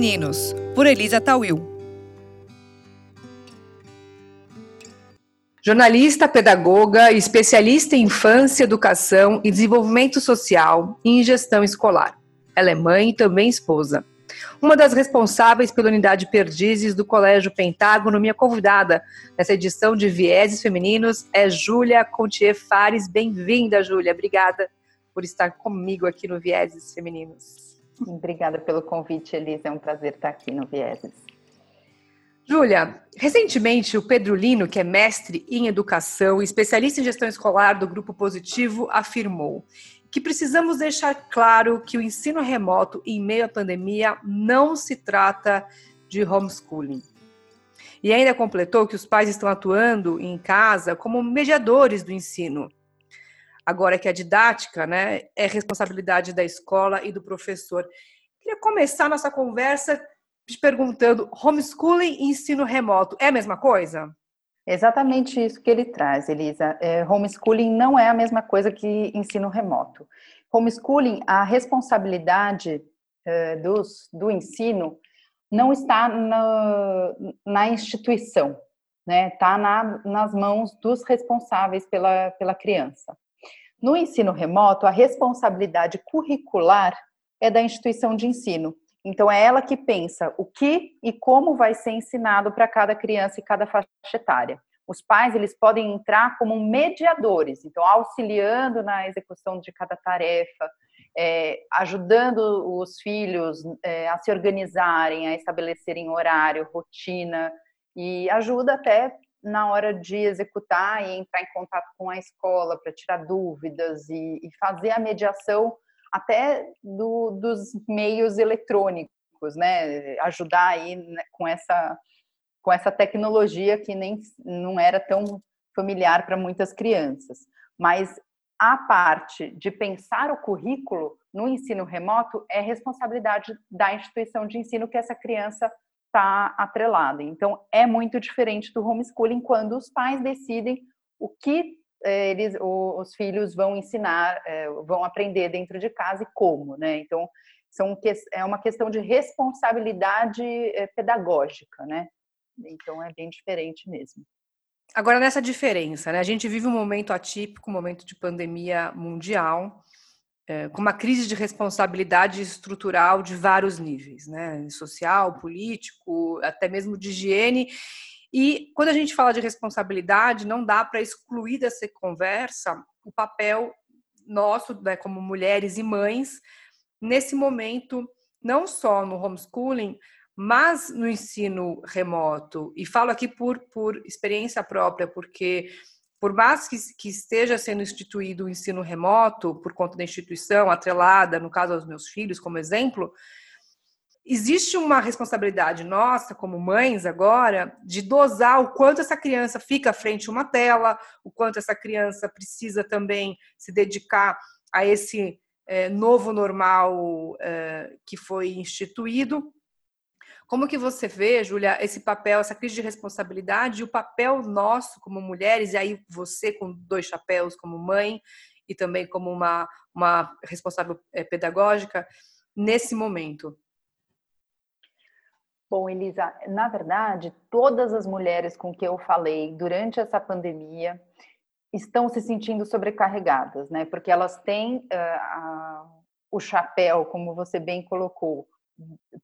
Femininos, por Elisa Tawil. Jornalista, pedagoga, especialista em infância, educação e desenvolvimento social e em gestão escolar. Ela é mãe e também esposa. Uma das responsáveis pela unidade Perdizes do Colégio Pentágono, minha convidada nessa edição de Vieses Femininos é Júlia Contier Fares. Bem-vinda, Júlia. Obrigada por estar comigo aqui no Vieses Femininos. Obrigada pelo convite, Elisa. É um prazer estar aqui no Vieses. Júlia, recentemente o Pedro Lino, que é mestre em educação e especialista em gestão escolar do Grupo Positivo, afirmou que precisamos deixar claro que o ensino remoto em meio à pandemia não se trata de homeschooling. E ainda completou que os pais estão atuando em casa como mediadores do ensino. Agora que a didática né, é responsabilidade da escola e do professor. Queria começar nossa conversa te perguntando: homeschooling e ensino remoto é a mesma coisa? Exatamente isso que ele traz, Elisa. É, homeschooling não é a mesma coisa que ensino remoto. Homeschooling, a responsabilidade é, dos, do ensino não está na, na instituição, né? Está na, nas mãos dos responsáveis pela, pela criança. No ensino remoto, a responsabilidade curricular é da instituição de ensino. Então, é ela que pensa o que e como vai ser ensinado para cada criança e cada faixa etária. Os pais, eles podem entrar como mediadores, então, auxiliando na execução de cada tarefa, é, ajudando os filhos é, a se organizarem, a estabelecerem horário, rotina, e ajuda até na hora de executar e entrar em contato com a escola para tirar dúvidas e, e, fazer a mediação até do, dos meios eletrônicos, né? Ajudar aí né, com essa com essa tecnologia que nem não era tão familiar para muitas crianças. Mas a parte de pensar o currículo no ensino remoto é responsabilidade da instituição de ensino que essa criança está atrelada. Então, é muito diferente do homeschooling quando os pais decidem o que eh, eles, os filhos vão ensinar, eh, vão aprender dentro de casa e como, né? Então, são, é uma questão de responsabilidade eh, pedagógica, né? Então, é bem diferente mesmo. Agora, nessa diferença, né? A gente vive um momento atípico, um momento de pandemia mundial, é, com uma crise de responsabilidade estrutural de vários níveis, né? Social, político, até mesmo de higiene. E quando a gente fala de responsabilidade, não dá para excluir dessa conversa o papel nosso, né, como mulheres e mães, nesse momento, não só no homeschooling, mas no ensino remoto. E falo aqui por, por experiência própria, porque por mais que, que, esteja sendo instituído o ensino remoto por conta da instituição atrelada, no caso aos meus filhos, como exemplo, existe uma responsabilidade nossa, como mães agora, de dosar o quanto essa criança fica frente a uma tela, o quanto essa criança precisa também se dedicar a esse é, novo normal é, que foi instituído como que você vê, Júlia, esse papel, essa crise de responsabilidade e o papel nosso como mulheres, e aí você com dois chapéus como mãe e também como uma, uma responsável eh, pedagógica, nesse momento? Bom, Elisa, na verdade, todas as mulheres com que eu falei durante essa pandemia estão se sentindo sobrecarregadas, né? Porque elas têm uh, o chapéu, como você bem colocou,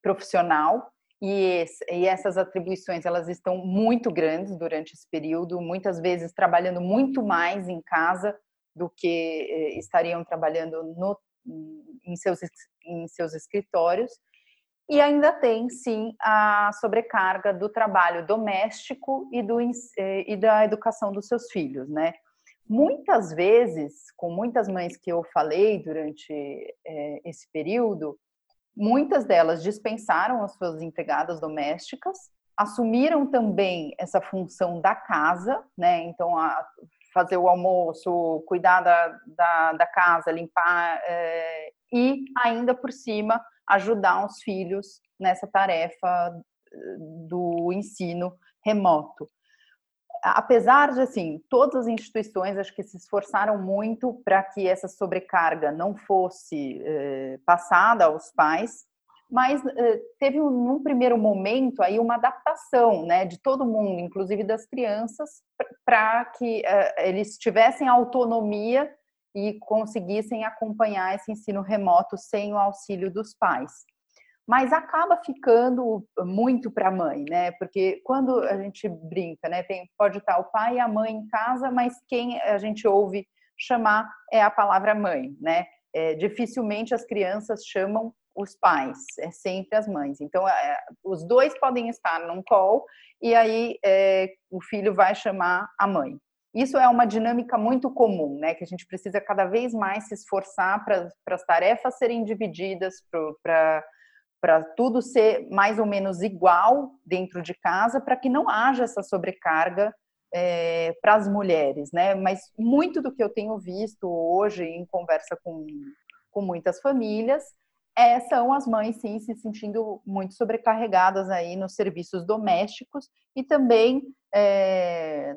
profissional, e, esse, e, essas atribuições elas estão muito grandes durante esse período, muitas vezes trabalhando muito mais em casa do que eh, estariam trabalhando no, em, seus, em seus escritórios. E ainda tem, sim, a sobrecarga do trabalho doméstico e, do, eh, e da educação dos seus filhos, né? Muitas vezes, com muitas mães que eu falei durante eh, esse período, Muitas delas dispensaram as suas empregadas domésticas, assumiram também essa função da casa, né? Então, a, fazer o almoço, cuidar da, da, da casa, limpar é, e ainda por cima ajudar os filhos nessa tarefa eh, do ensino remoto apesar de assim todas as instituições acho que se esforçaram muito para que essa sobrecarga não fosse eh, passada aos pais mas uh, teve um, num primeiro momento aí uma adaptação, né, de todo mundo, inclusive das crianças, para que uh, eles tivessem autonomia e conseguissem acompanhar esse ensino remoto sem o auxílio dos pais. Mas acaba ficando muito para a mãe, né? Porque quando a gente brinca, né, tem, pode estar o pai e a mãe em casa, mas quem a gente ouve chamar é a palavra mãe, né? É, dificilmente as crianças chamam os pais, é sempre as mães. Então, é, os dois podem estar num call e aí é, o filho vai chamar a mãe. Isso é uma dinâmica muito comum, né? Que a gente precisa cada vez mais se esforçar para as tarefas serem divididas, para tudo ser mais ou menos igual dentro de casa, para que não haja essa sobrecarga é, para as mulheres, né? Mas muito do que eu tenho visto hoje em conversa com, com muitas famílias é, são as mães, sim, se sentindo muito sobrecarregadas aí nos serviços domésticos e também é,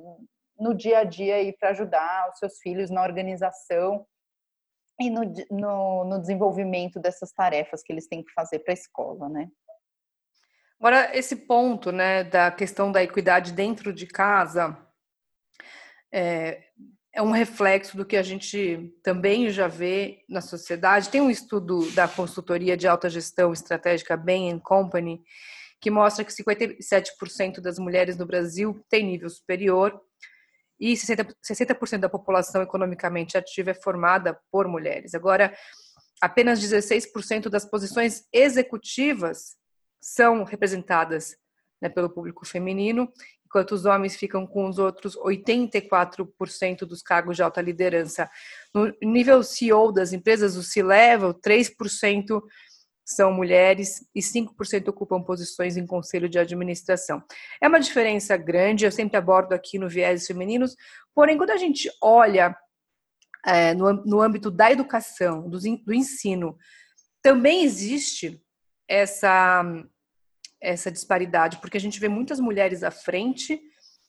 no dia a dia aí para ajudar os seus filhos na organização e no, no, no, desenvolvimento dessas tarefas que eles têm que fazer para a escola, né? Agora, esse ponto, né, da questão da equidade dentro de casa, é, é um reflexo do que a gente também já vê na sociedade. Tem um estudo da consultoria de alta gestão estratégica Bain Company que mostra que 57% das mulheres no Brasil têm nível superior e 60%, 60 da população economicamente ativa é formada por mulheres. Agora, apenas 16% das posições executivas são representadas né, pelo público feminino enquanto os homens ficam com os outros 84% dos cargos de alta liderança. No nível CEO das empresas, o C-Level, 3% são mulheres e 5% ocupam posições em conselho de administração. É uma diferença grande, eu sempre abordo aqui no viés femininos, porém, quando a gente olha é, no, no âmbito da educação, do, do ensino, também existe essa essa disparidade, porque a gente vê muitas mulheres à frente,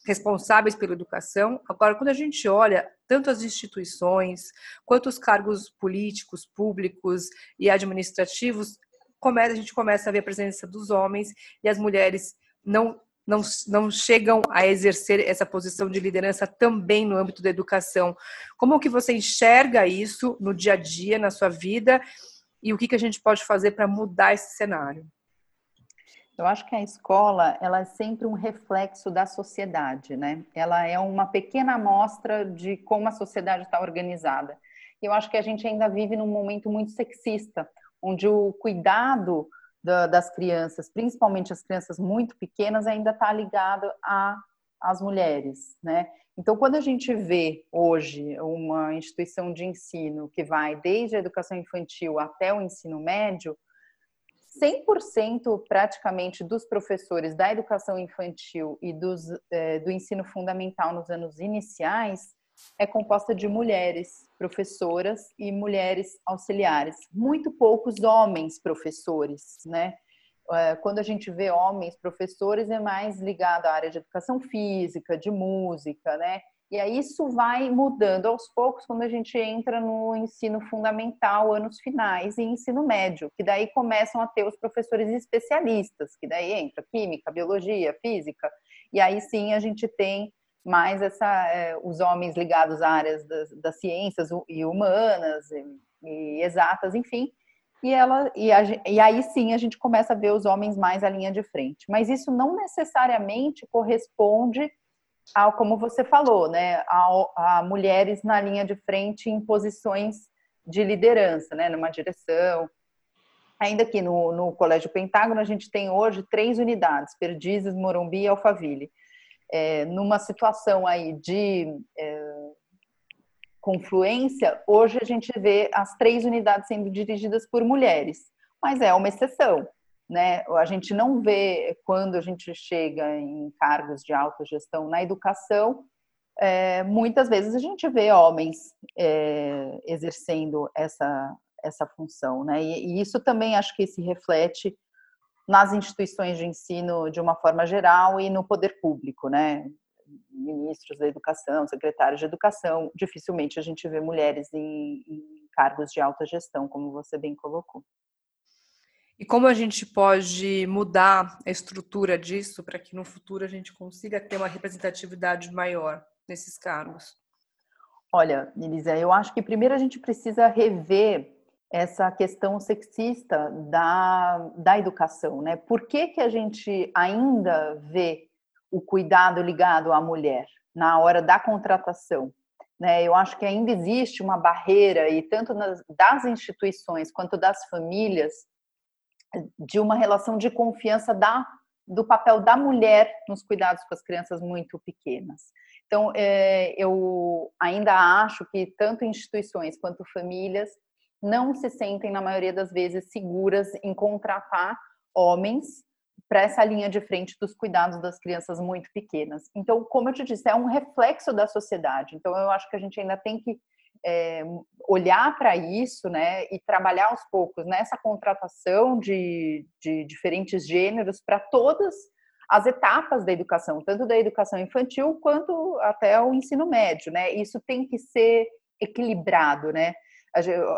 responsáveis pela educação. Agora, quando a gente olha tanto as instituições quanto os cargos políticos, públicos e administrativos, a gente começa a ver a presença dos homens e as mulheres não não, não chegam a exercer essa posição de liderança também no âmbito da educação. Como que você enxerga isso no dia a dia, na sua vida, e o que, que a gente pode fazer para mudar esse cenário? Eu acho que a escola ela é sempre um reflexo da sociedade, né? Ela é uma pequena amostra de como a sociedade está organizada. Eu acho que a gente ainda vive num momento muito sexista, onde o cuidado da, das crianças, principalmente as crianças muito pequenas, ainda está ligado às mulheres, né? Então, quando a gente vê hoje uma instituição de ensino que vai desde a educação infantil até o ensino médio, 100% praticamente dos professores da educação infantil e dos, é, do ensino fundamental nos anos iniciais é composta de mulheres professoras e mulheres auxiliares. Muito poucos homens professores, né? É, quando a gente vê homens professores, é mais ligado à área de educação física, de música, né? E aí isso vai mudando aos poucos quando a gente entra no ensino fundamental, anos finais, e ensino médio, que daí começam a ter os professores especialistas, que daí entra química, biologia, física, e aí sim a gente tem mais essa, é, os homens ligados a áreas das, das ciências e humanas e, e, exatas, enfim, e ela e, a, e aí sim a gente começa a ver os homens mais à linha de frente. Mas isso não necessariamente corresponde ao, como você falou, né, a, a mulheres na linha de frente em posições de liderança, né, numa direção. Ainda aqui no, no Colégio Pentágono, a gente tem hoje três unidades, Perdizes, Morumbi e Alphaville. É, numa situação aí de é, confluência, hoje a gente vê as três unidades sendo dirigidas por mulheres, mas é uma exceção né? A gente não vê quando a gente chega em cargos de alta gestão na educação, é, muitas vezes a gente vê homens é, exercendo essa essa função, né? E, e, isso também acho que se reflete nas instituições de ensino de uma forma geral e no poder público, né? Ministros da educação, secretários de educação, dificilmente a gente vê mulheres em, em cargos de alta gestão, como você bem colocou. E como a gente pode mudar a estrutura disso para que no futuro a gente consiga ter uma representatividade maior nesses cargos? Olha, Elisa, eu acho que primeiro a gente precisa rever essa questão sexista da, da educação, né? Por que, que a gente ainda vê o cuidado ligado à mulher na hora da contratação? Né? Eu acho que ainda existe uma barreira, e tanto nas, das instituições quanto das famílias, de uma relação de confiança da, do papel da mulher nos cuidados com as crianças muito pequenas. Então, é, eu ainda acho que tanto instituições quanto famílias não se sentem, na maioria das vezes, seguras em contratar homens para essa linha de frente dos cuidados das crianças muito pequenas. Então, como eu te disse, é um reflexo da sociedade. Então, eu acho que a gente ainda tem que é, olhar para isso, né, e trabalhar aos poucos nessa contratação de, de diferentes gêneros para todas as etapas da educação, tanto da educação infantil quanto até o ensino médio, né? Isso tem que ser equilibrado, né?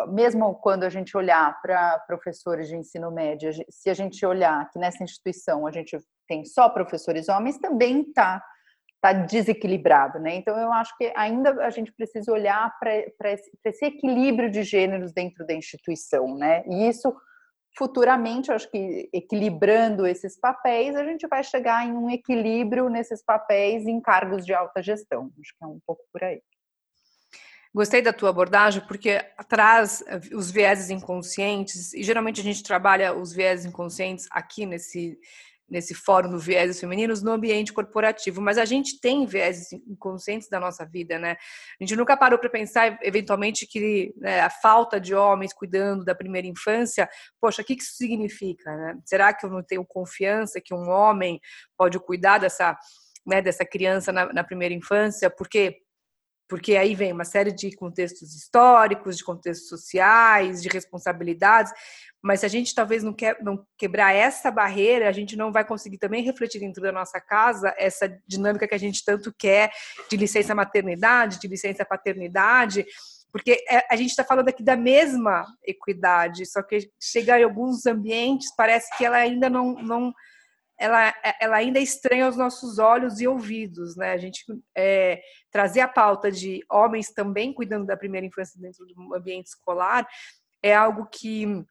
Mesmo quando a gente olhar para professores de ensino médio, se a gente olhar que nessa instituição a gente tem só professores homens, também está tá desequilibrado, né? Então eu acho que ainda a gente precisa olhar para esse, esse, equilíbrio de gêneros dentro da instituição, né? E isso futuramente, acho que equilibrando esses papéis, a gente vai chegar em um equilíbrio nesses papéis em cargos de alta gestão. Acho que é um pouco por aí. Gostei da tua abordagem porque traz eh, os vieses inconscientes e geralmente a gente trabalha os vieses inconscientes aqui nesse nesse fórum do vieses femininos no ambiente corporativo, mas a gente tem vieses inconscientes da nossa vida, né? A gente nunca parou para pensar eventualmente que né, a falta de homens cuidando da primeira infância, poxa, o que isso significa, né? Será que eu não tenho confiança que um homem pode cuidar dessa né, dessa criança na, na primeira infância? Porque porque aí vem uma série de contextos históricos, de contextos sociais, de responsabilidades, mas se a gente talvez não, quer, não quebrar essa barreira, a gente não vai conseguir também refletir dentro da nossa casa essa dinâmica que a gente tanto quer de licença maternidade, de licença paternidade, porque é, a gente está falando aqui da mesma equidade, só que chega em alguns ambientes, parece que ela ainda não, não ela, ela ainda é estranha aos nossos olhos e ouvidos, né? A gente é, trazer a pauta de homens também cuidando da primeira infância dentro do ambiente escolar é algo que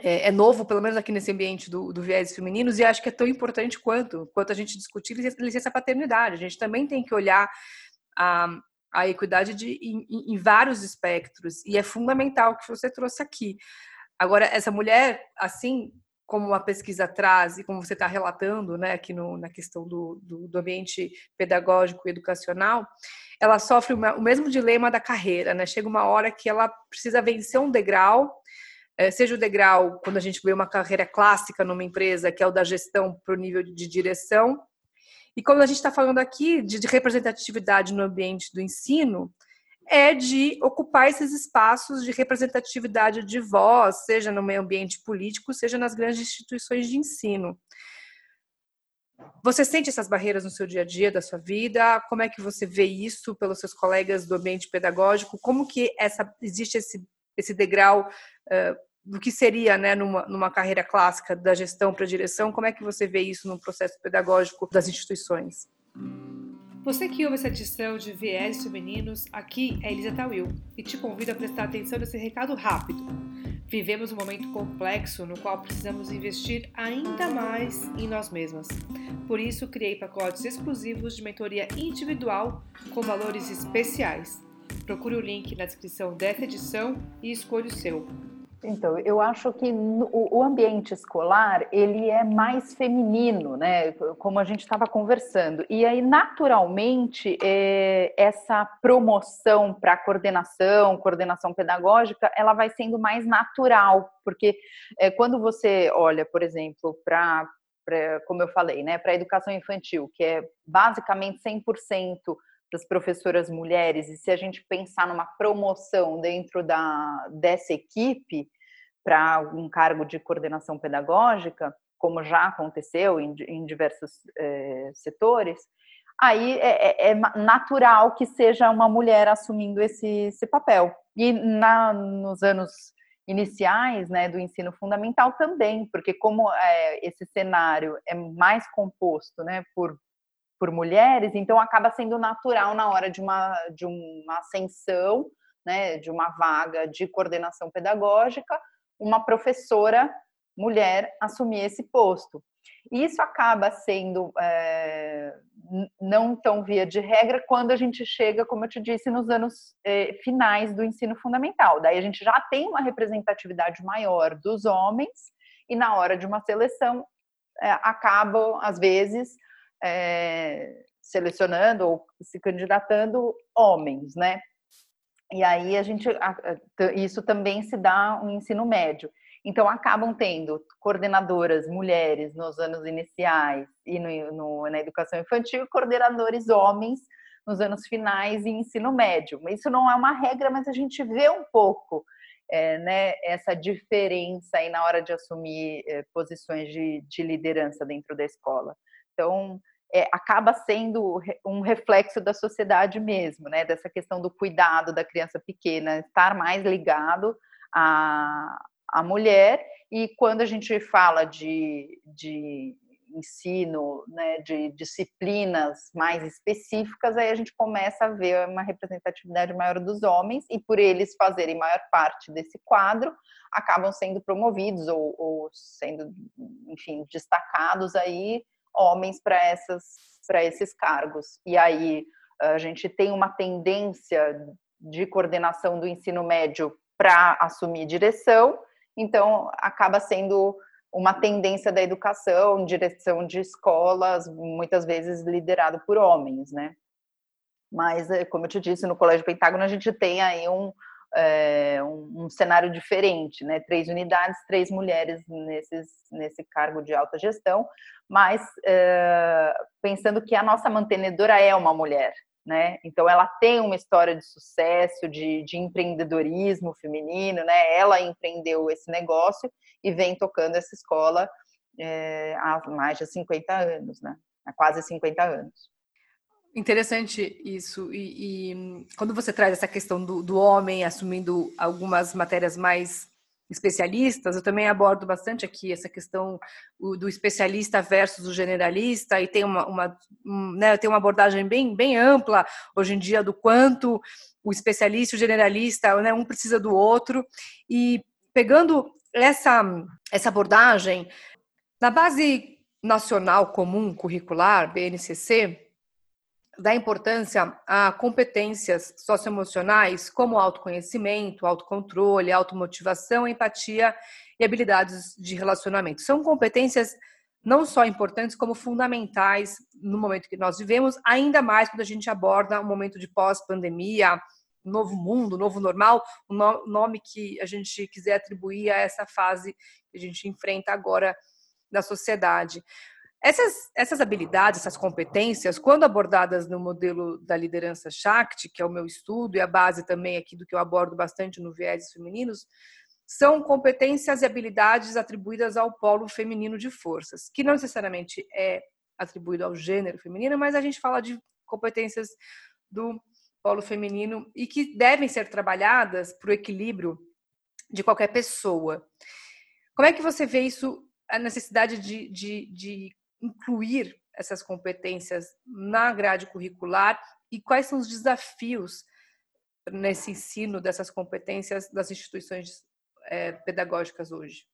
é, é, novo, pelo menos aqui nesse ambiente do, do viés femininos, e acho que é tão importante quanto, quanto a gente discutir licença paternidade. A gente também tem que olhar a, a equidade de, em, em vários espectros, e é fundamental o que você trouxe aqui. Agora, essa mulher, assim, como a pesquisa traz e como você está relatando, né, aqui no, na questão do, do, do, ambiente pedagógico e educacional, ela sofre uma, o mesmo dilema da carreira, né? Chega uma hora que ela precisa vencer um degrau, é, seja o degrau quando a gente vê uma carreira clássica numa empresa, que é o da gestão para o nível de direção, e quando a gente está falando aqui de, de representatividade no ambiente do ensino, é de ocupar esses espaços de representatividade de voz, seja no meio ambiente político, seja nas grandes instituições de ensino. Você sente essas barreiras no seu dia a dia da sua vida? Como é que você vê isso pelos seus colegas do ambiente pedagógico? Como que essa existe esse, esse degrau uh, do que seria, né, numa, numa carreira clássica da gestão para a direção? Como é que você vê isso no processo pedagógico das instituições? Você que ouve essa edição de Viés Femininos, aqui é Elisa Tawil e te convido a prestar atenção nesse recado rápido. Vivemos um momento complexo no qual precisamos investir ainda mais em nós mesmas. Por isso, criei pacotes exclusivos de mentoria individual com valores especiais. Procure o link na descrição dessa edição e escolha o seu. Então, eu acho que o ambiente escolar ele é mais feminino, né? Como a gente estava conversando. E aí, naturalmente, é, essa promoção para coordenação, coordenação pedagógica, ela vai sendo mais natural, porque é, quando você olha, por exemplo, para como eu falei, né, para a educação infantil, que é basicamente 100% das professoras mulheres, e se a gente pensar numa promoção dentro da, dessa equipe para um cargo de coordenação pedagógica, como já aconteceu em, em diversos é, setores, aí é, é, é, natural que seja uma mulher assumindo esse, esse papel. E na, nos anos iniciais né, do ensino fundamental também, porque como é, esse cenário é mais composto né, por, por mulheres, então acaba sendo natural na hora de uma, de uma ascensão, né, de uma vaga de coordenação pedagógica, uma professora mulher assumir esse posto. E isso acaba sendo é, não tão via de regra quando a gente chega, como eu te disse, nos anos é, finais do ensino fundamental. Daí a gente já tem uma representatividade maior dos homens e na hora de uma seleção é, acabam, às vezes, selecionando ou se candidatando homens, né? E aí a gente isso também se dá no ensino médio. Então, acabam tendo coordenadoras mulheres nos anos iniciais e no, no, na educação infantil coordenadores homens nos anos finais e ensino médio. Isso não é uma regra, mas a gente vê um pouco é, né, essa diferença aí na hora de assumir é, posições de, de, liderança dentro da escola. Então, é, acaba sendo um reflexo da sociedade mesmo, né, dessa questão do cuidado da criança pequena, estar mais ligado a, a mulher, e quando a gente fala de, de ensino, né, de disciplinas mais específicas, aí a gente começa a ver uma representatividade maior dos homens, e por eles fazerem maior parte desse quadro, acabam sendo promovidos ou, ou sendo, enfim, destacados aí homens para essas para esses cargos. E aí a gente tem uma tendência de coordenação do ensino médio para assumir direção então, acaba sendo uma tendência da educação, direção de escolas, muitas vezes liderado por homens, né? Mas, eh, como eu te disse, no Colégio Pentágono a gente tem aí um, é, um, um, cenário diferente, né? Três unidades, três mulheres nesses, nesse cargo de alta gestão, mas é, pensando que a nossa mantenedora é uma mulher, né? Então ela tem uma história de sucesso, de, de, empreendedorismo feminino, né? Ela empreendeu esse negócio e vem tocando essa escola é, há mais de 50 anos, né? Há quase 50 anos. Interessante isso. E, e quando você traz essa questão do, do homem assumindo algumas matérias mais especialistas, eu também abordo bastante aqui essa questão do especialista versus o generalista, e tem uma, uma né, tem uma abordagem bem, bem ampla hoje em dia do quanto o especialista e o generalista, né, um precisa do outro, e pegando essa, essa abordagem, na base nacional comum curricular, BNCC, dá importância a competências socioemocionais como autoconhecimento, autocontrole, automotivação, empatia e habilidades de relacionamento. São competências não só importantes, como fundamentais no momento que nós vivemos, ainda mais quando a gente aborda um momento de pós-pandemia, novo mundo, novo normal, o nome que a gente quiser atribuir a essa fase que a gente enfrenta agora na sociedade. Essas, essas habilidades, essas competências, quando abordadas no modelo da liderança Shakti, que é o meu estudo e a base também aqui do que eu abordo bastante no Viés Femininos, são competências e habilidades atribuídas ao polo feminino de forças, que não necessariamente é atribuído ao gênero feminino, mas a gente fala de competências do polo feminino e que devem ser trabalhadas para o equilíbrio de qualquer pessoa. Como é que você vê isso, a necessidade de, de, de incluir essas competências na grade curricular e quais são os desafios nesse ensino dessas competências das instituições é, pedagógicas hoje?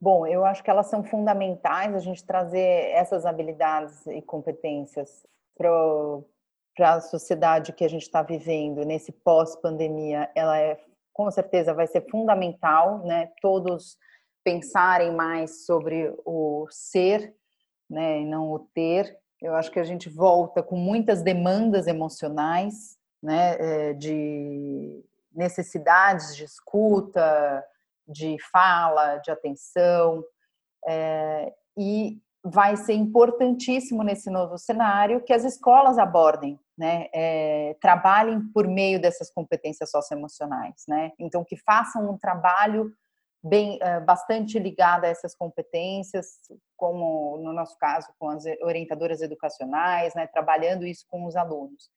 Bom, eu acho que elas são fundamentais a gente trazer essas habilidades e competências para a sociedade que a gente está vivendo nesse pós-pandemia. Ela é com certeza vai ser fundamental, né? Todos pensarem mais sobre o ser né, e não o ter. Eu acho que a gente volta com muitas demandas emocionais, né, eh, de necessidades de escuta, de fala, de atenção, é, e vai ser importantíssimo nesse novo cenário que as escolas abordem, né, é, trabalhem por meio dessas competências socioemocionais, né, então que façam um trabalho bem eh, bastante ligada a essas competências, como no nosso caso com as orientadoras educacionais, né, trabalhando isso com os alunos.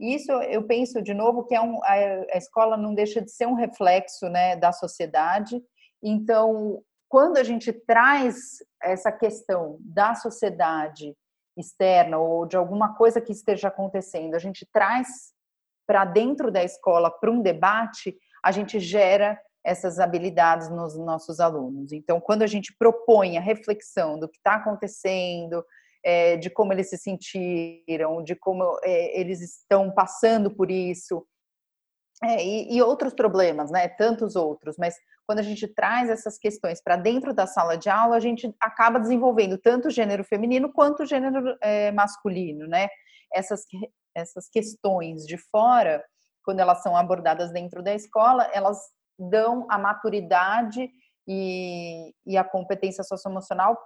Isso eu penso de novo que é um, a, escola não deixa de ser um reflexo né, da sociedade. Então, quando a gente traz essa questão da sociedade externa ou de alguma coisa que esteja acontecendo, a gente traz para dentro da escola para um debate, a gente gera essas habilidades nos nossos alunos. Então, quando a gente propõe a reflexão do que está acontecendo, é, de como eles se sentiram, de como é, eles estão passando por isso, é, e, e, outros problemas, né? Tantos outros, mas quando a gente traz essas questões para dentro da sala de aula, a gente acaba desenvolvendo tanto o gênero feminino quanto o gênero é, masculino, né? Essas, essas questões de fora, quando elas são abordadas dentro da escola, elas dão a maturidade e, e a competência socioemocional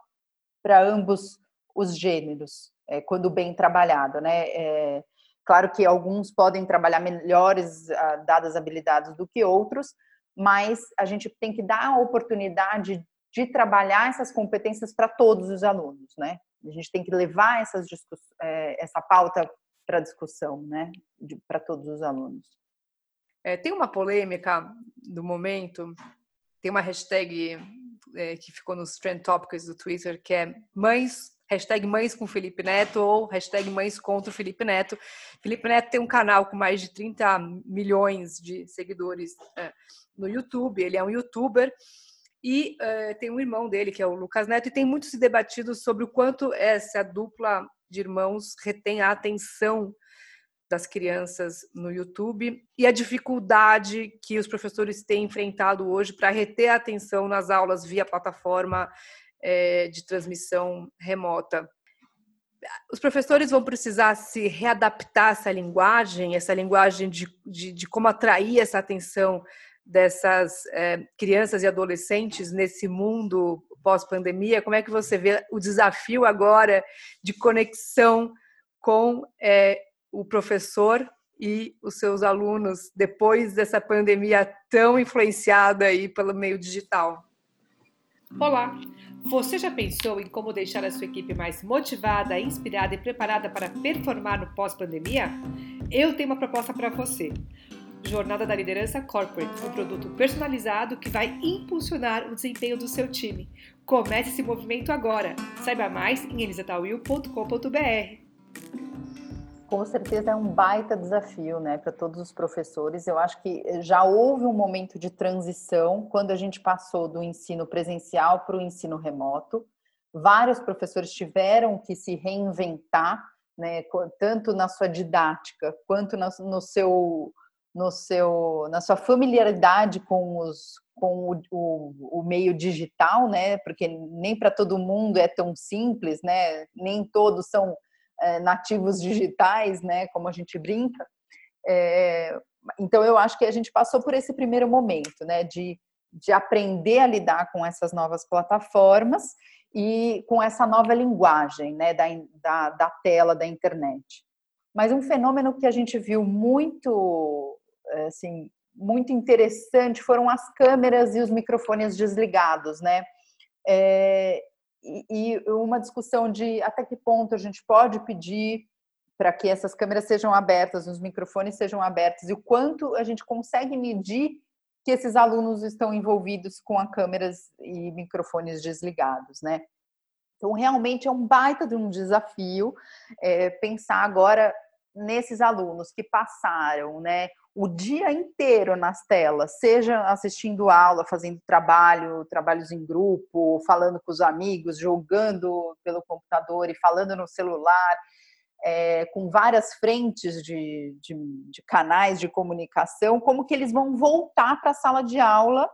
para ambos os gêneros, é, quando bem trabalhado, né? É, claro que alguns podem trabalhar melhores dadas habilidades do que outros, mas a gente tem que dar a oportunidade de trabalhar essas competências para todos os alunos, né? A gente tem que levar essas é, essa pauta para discussão, né, para todos os alunos. É, tem uma polêmica do momento, tem uma hashtag é, que ficou nos trend topics do Twitter que é mães hashtag mães com Felipe Neto ou hashtag mães contra o Felipe Neto. Felipe Neto tem um canal com mais de 30 milhões de seguidores é, no YouTube, ele é um youtuber e é, tem um irmão dele, que é o Lucas Neto, e tem muito se debatido sobre o quanto essa dupla de irmãos retém a atenção das crianças no YouTube e a dificuldade que os professores têm enfrentado hoje para reter a atenção nas aulas via plataforma é, de transmissão remota. Os professores vão precisar se readaptar essa linguagem, essa linguagem de, de, de como atrair essa atenção dessas é, crianças e adolescentes nesse mundo pós-pandemia? Como é que você vê o desafio agora de conexão com é, o professor e os seus alunos depois dessa pandemia tão influenciada aí pelo meio digital? Olá! Você já pensou em como deixar a sua equipe mais motivada, inspirada e preparada para performar no pós-pandemia? Eu tenho uma proposta para você. Jornada da Liderança Corporate, um produto personalizado que vai impulsionar o desempenho do seu time. Comece esse movimento agora. Saiba mais em elisatawil.com.br. Com certeza é um baita desafio, né, para todos os professores. Eu acho que já houve um momento de transição quando a gente passou do ensino presencial para o ensino remoto. Vários professores tiveram que se reinventar, né, tanto na sua didática quanto no seu no seu, na sua familiaridade com, os, com o, o, o meio digital, né? Porque nem para todo mundo é tão simples, né? Nem todos são nativos digitais, né? Como a gente brinca. É, então eu acho que a gente passou por esse primeiro momento, né? De, de aprender a lidar com essas novas plataformas e com essa nova linguagem, né? Da, da, da tela da internet. Mas um fenômeno que a gente viu muito eh, assim, muito interessante foram as câmeras e os microfones desligados, né? É, e, e uma discussão de até que ponto a gente pode pedir para que essas câmeras sejam abertas, os microfones sejam abertos, e o quanto a gente consegue medir que esses alunos estão envolvidos com as câmeras e microfones desligados, né? Então, realmente é um baita de um desafio é, pensar agora nesses alunos que passaram, né, o dia inteiro nas telas, seja assistindo aula, fazendo trabalho, trabalhos em grupo, falando com os amigos, jogando pelo computador e falando no celular, é, com várias frentes de, de, de, canais de comunicação, como que eles vão voltar para a sala de aula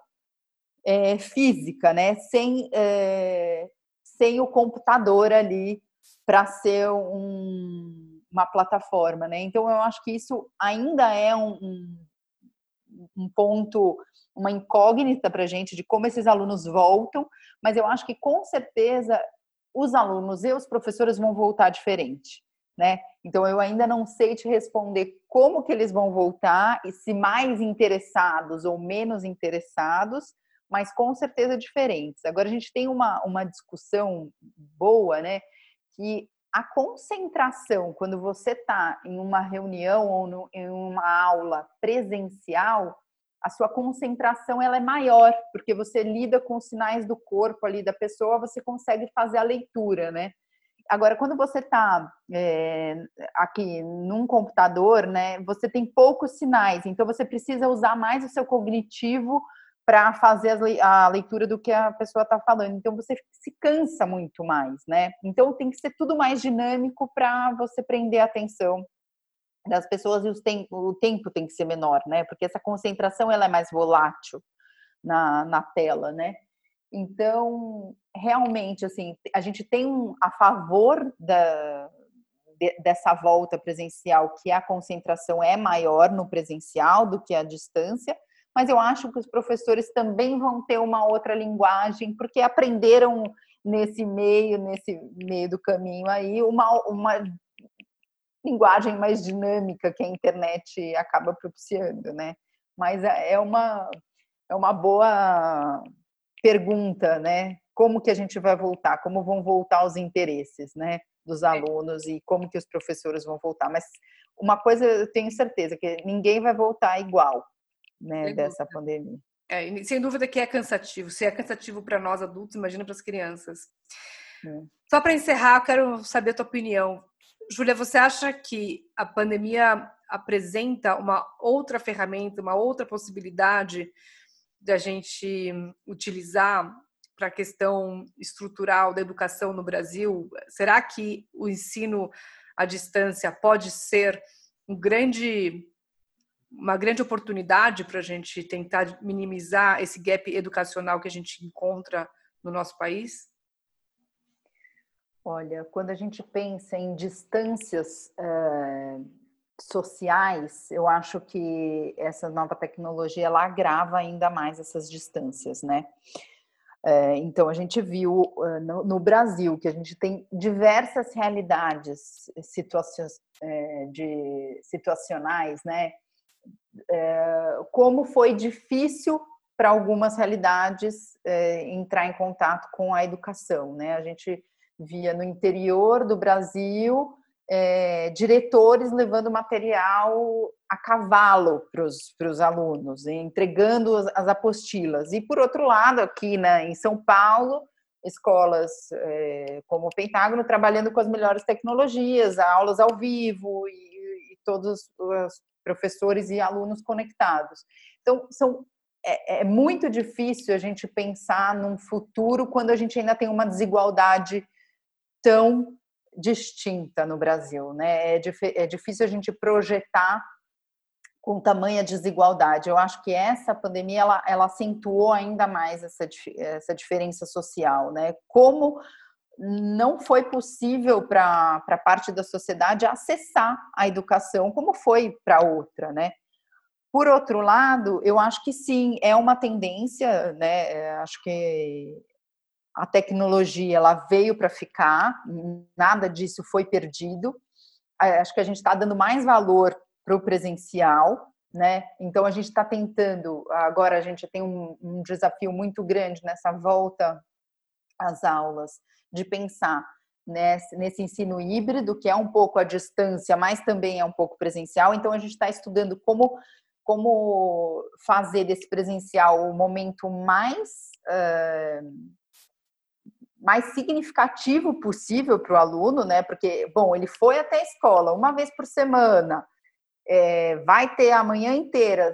é, física, né? Sem, é, sem o computador ali para ser um uma plataforma, né? Então eu acho que isso ainda é um, um, um ponto, uma incógnita para a gente de como esses alunos voltam, mas eu acho que com certeza os alunos e os professores vão voltar diferente, né? Então eu ainda não sei te responder como que eles vão voltar e se mais interessados ou menos interessados, mas com certeza diferentes. Agora a gente tem uma, uma discussão boa, né? Que a concentração, quando você está em uma reunião ou no, em uma aula presencial, a sua concentração ela é maior, porque você lida com os sinais do corpo ali da pessoa, você consegue fazer a leitura, né? Agora, quando você está é, aqui num computador, né, você tem poucos sinais, então você precisa usar mais o seu cognitivo para fazer a leitura do que a pessoa está falando. Então você se cansa muito mais, né? Então tem que ser tudo mais dinâmico para você prender a atenção das pessoas e tem, o tempo tem que ser menor, né? Porque essa concentração ela é mais volátil na, na tela, né? Então, realmente, assim, a gente tem um, a favor da, de, dessa volta presencial, que a concentração é maior no presencial do que a distância, mas eu acho que os professores também vão ter uma outra linguagem, porque aprenderam nesse meio, nesse meio do caminho aí, uma, uma linguagem mais dinâmica que a internet acaba propiciando, né? Mas é, é uma, é uma boa pergunta, né? Como que a gente vai voltar? Como vão voltar os interesses, né? Dos é. alunos e como que os professores vão voltar? Mas uma coisa eu tenho certeza que ninguém vai voltar igual, né? dessa pandemia. É, sem dúvida que é cansativo. Se é cansativo para nós adultos, imagina para as crianças. É. Só para encerrar, eu quero saber a tua opinião. Júlia, você acha que a pandemia apresenta uma outra ferramenta, uma outra possibilidade da gente utilizar para a questão estrutural da educação no Brasil? Será que o ensino à distância pode ser um grande, uma grande oportunidade para a gente tentar minimizar esse gap educacional que a gente encontra no nosso país? Olha, quando a gente pensa em distâncias eh, sociais, eu acho que essa nova tecnologia ela agrava ainda mais essas distâncias, né? É, então a gente viu uh, no, no, Brasil que a gente tem diversas realidades, situações de situacionais, né? É, como foi difícil para algumas realidades é, entrar em contato com a educação, né? A gente via no interior do Brasil é, diretores levando material a cavalo para os alunos, entregando as, as, apostilas. E, por outro lado, aqui né, em São Paulo, escolas é, como o Pentágono trabalhando com as melhores tecnologias, aulas ao vivo e, e todos os professores e alunos conectados. Então, são é, é muito difícil a gente pensar num futuro quando a gente ainda tem uma desigualdade tão distinta no Brasil, né? É, é difícil a gente projetar com tamanha desigualdade. Eu acho que essa pandemia ela, ela acentuou ainda mais essa, essa diferença social, né? Como não foi possível para parte da sociedade acessar a educação como foi para outra, né? Por outro lado, eu acho que sim, é uma tendência, né? É, acho que a tecnologia ela veio para ficar, nada disso foi perdido. Acho que a gente está dando mais valor para o presencial, né? Então a gente está tentando. Agora a gente tem um, um, desafio muito grande nessa volta às aulas de pensar nesse, nesse ensino híbrido que é um pouco à distância, mas também é um pouco presencial. Então a gente está estudando como como fazer desse presencial o momento mais uh, mais significativo possível para o aluno, né? Porque, bom, ele foi até a escola uma vez por semana, é, vai ter a manhã inteira,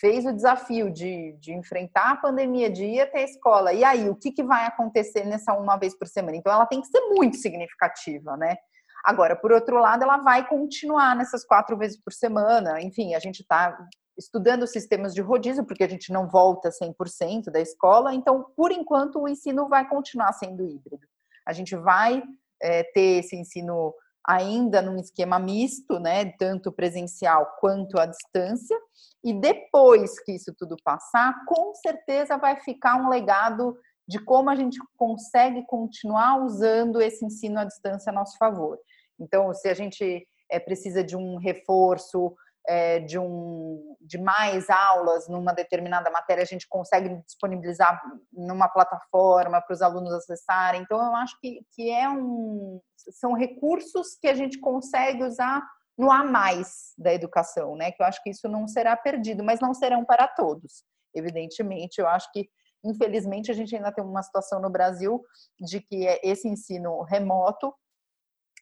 fez o desafio de, de enfrentar a pandemia, de ir até a escola. E aí, o que, que vai acontecer nessa uma vez por semana? Então, ela tem que ser muito significativa, né? Agora, por outro lado, ela vai continuar nessas quatro vezes por semana. Enfim, a gente está estudando sistemas de rodízio, porque a gente não volta 100% da escola, então, por enquanto, o ensino vai continuar sendo híbrido. A gente vai é, ter esse ensino ainda num esquema misto, né, tanto presencial quanto à distância, e depois que isso tudo passar, com certeza vai ficar um legado de como a gente consegue continuar usando esse ensino à distância a nosso favor. Então, se a gente é, precisa de um reforço é, de, um, de mais aulas numa determinada matéria, a gente consegue disponibilizar numa plataforma para os alunos acessarem. Então, eu acho que, que é um, são recursos que a gente consegue usar no a mais da educação, né? Que eu acho que isso não será perdido, mas não serão para todos. Evidentemente, eu acho que infelizmente a gente ainda tem uma situação no Brasil de que é esse ensino remoto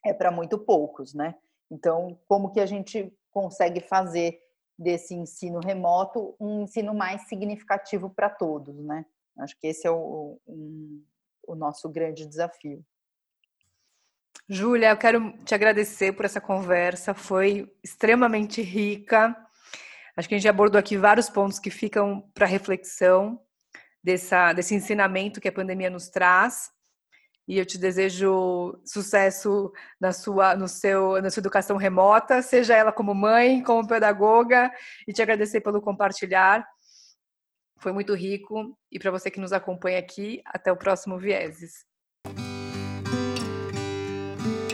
é para muito poucos, né? Então, como que a gente consegue fazer desse ensino remoto um ensino mais significativo para todos, né? Acho que esse é o, um, o nosso grande desafio. Júlia, eu quero te agradecer por essa conversa, foi extremamente rica. Acho que a gente abordou aqui vários pontos que ficam para reflexão dessa, desse ensinamento que a pandemia nos traz. E eu te desejo sucesso na sua, no seu, na sua educação remota, seja ela como mãe, como pedagoga, e te agradecer pelo compartilhar. Foi muito rico. E para você que nos acompanha aqui, até o próximo Vieses.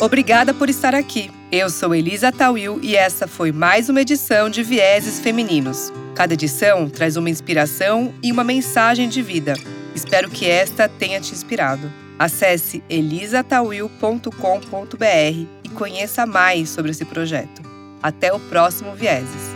Obrigada por estar aqui. Eu sou Elisa Tawil e essa foi mais uma edição de Vieses Femininos. Cada edição traz uma inspiração e uma mensagem de vida. Espero que esta tenha te inspirado. Acesse elisatawil.com.br e conheça mais sobre esse projeto. Até o próximo Vieses.